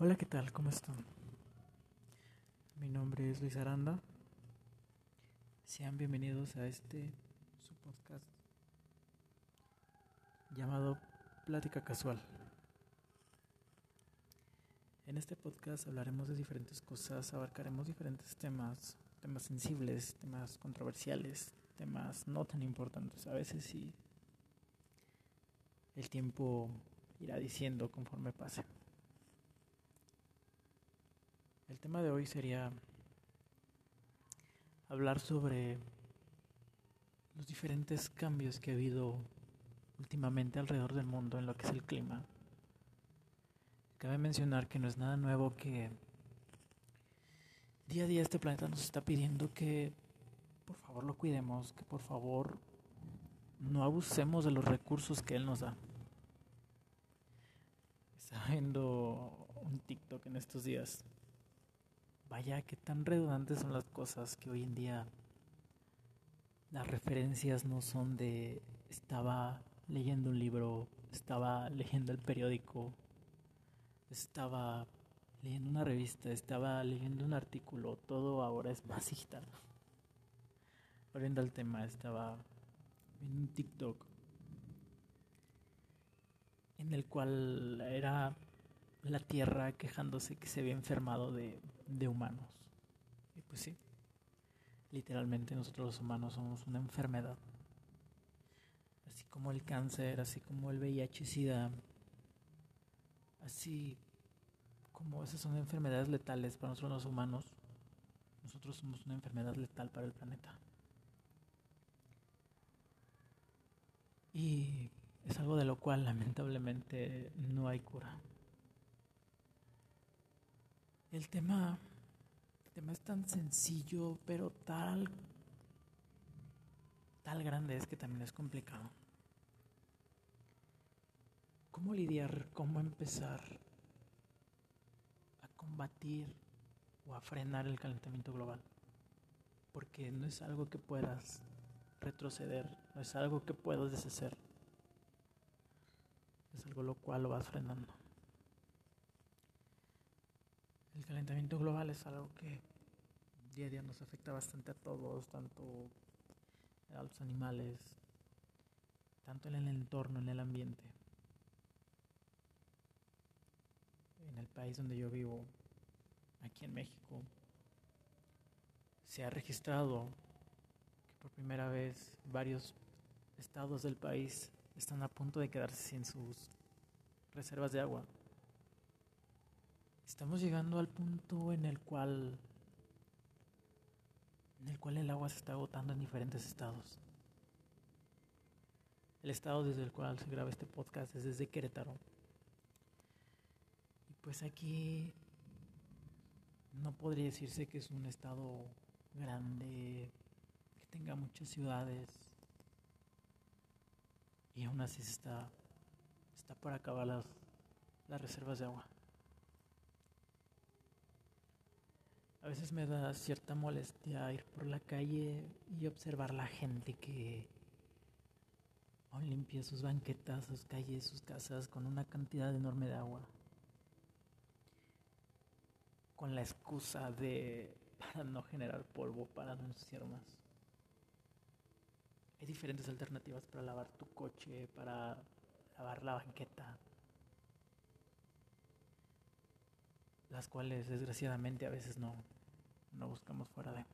Hola, ¿qué tal? ¿Cómo están? Mi nombre es Luis Aranda. Sean bienvenidos a este su podcast llamado Plática Casual. En este podcast hablaremos de diferentes cosas, abarcaremos diferentes temas, temas sensibles, temas controversiales, temas no tan importantes. A veces sí el tiempo irá diciendo conforme pase. El tema de hoy sería hablar sobre los diferentes cambios que ha habido últimamente alrededor del mundo en lo que es el clima. Cabe mencionar que no es nada nuevo que día a día este planeta nos está pidiendo que por favor lo cuidemos, que por favor no abusemos de los recursos que Él nos da. Estaba viendo un TikTok en estos días Vaya, que tan redundantes son las cosas que hoy en día las referencias no son de estaba leyendo un libro, estaba leyendo el periódico, estaba leyendo una revista, estaba leyendo un artículo, todo ahora es masista. Volviendo al tema, estaba en un TikTok en el cual era la tierra quejándose que se había enfermado de, de humanos. Y pues sí, literalmente nosotros los humanos somos una enfermedad. Así como el cáncer, así como el VIH-Sida, así como esas son enfermedades letales para nosotros los humanos, nosotros somos una enfermedad letal para el planeta. Y es algo de lo cual lamentablemente no hay cura. El tema, el tema es tan sencillo, pero tal, tal grande es que también es complicado. ¿Cómo lidiar, cómo empezar a combatir o a frenar el calentamiento global? Porque no es algo que puedas retroceder, no es algo que puedas deshacer. Es algo lo cual lo vas frenando. El calentamiento global es algo que día a día nos afecta bastante a todos, tanto a los animales, tanto en el entorno, en el ambiente. En el país donde yo vivo, aquí en México, se ha registrado que por primera vez varios estados del país están a punto de quedarse sin sus reservas de agua. Estamos llegando al punto en el cual en el cual el agua se está agotando en diferentes estados. El estado desde el cual se graba este podcast es desde Querétaro. Y pues aquí no podría decirse que es un estado grande, que tenga muchas ciudades. Y aún así está, está por acabar las, las reservas de agua. A veces me da cierta molestia ir por la calle y observar la gente que aún limpia sus banquetas, sus calles, sus casas con una cantidad enorme de agua. Con la excusa de para no generar polvo, para no ensuciar más. Hay diferentes alternativas para lavar tu coche, para lavar la banqueta. Las cuales desgraciadamente a veces no, no buscamos fuera de.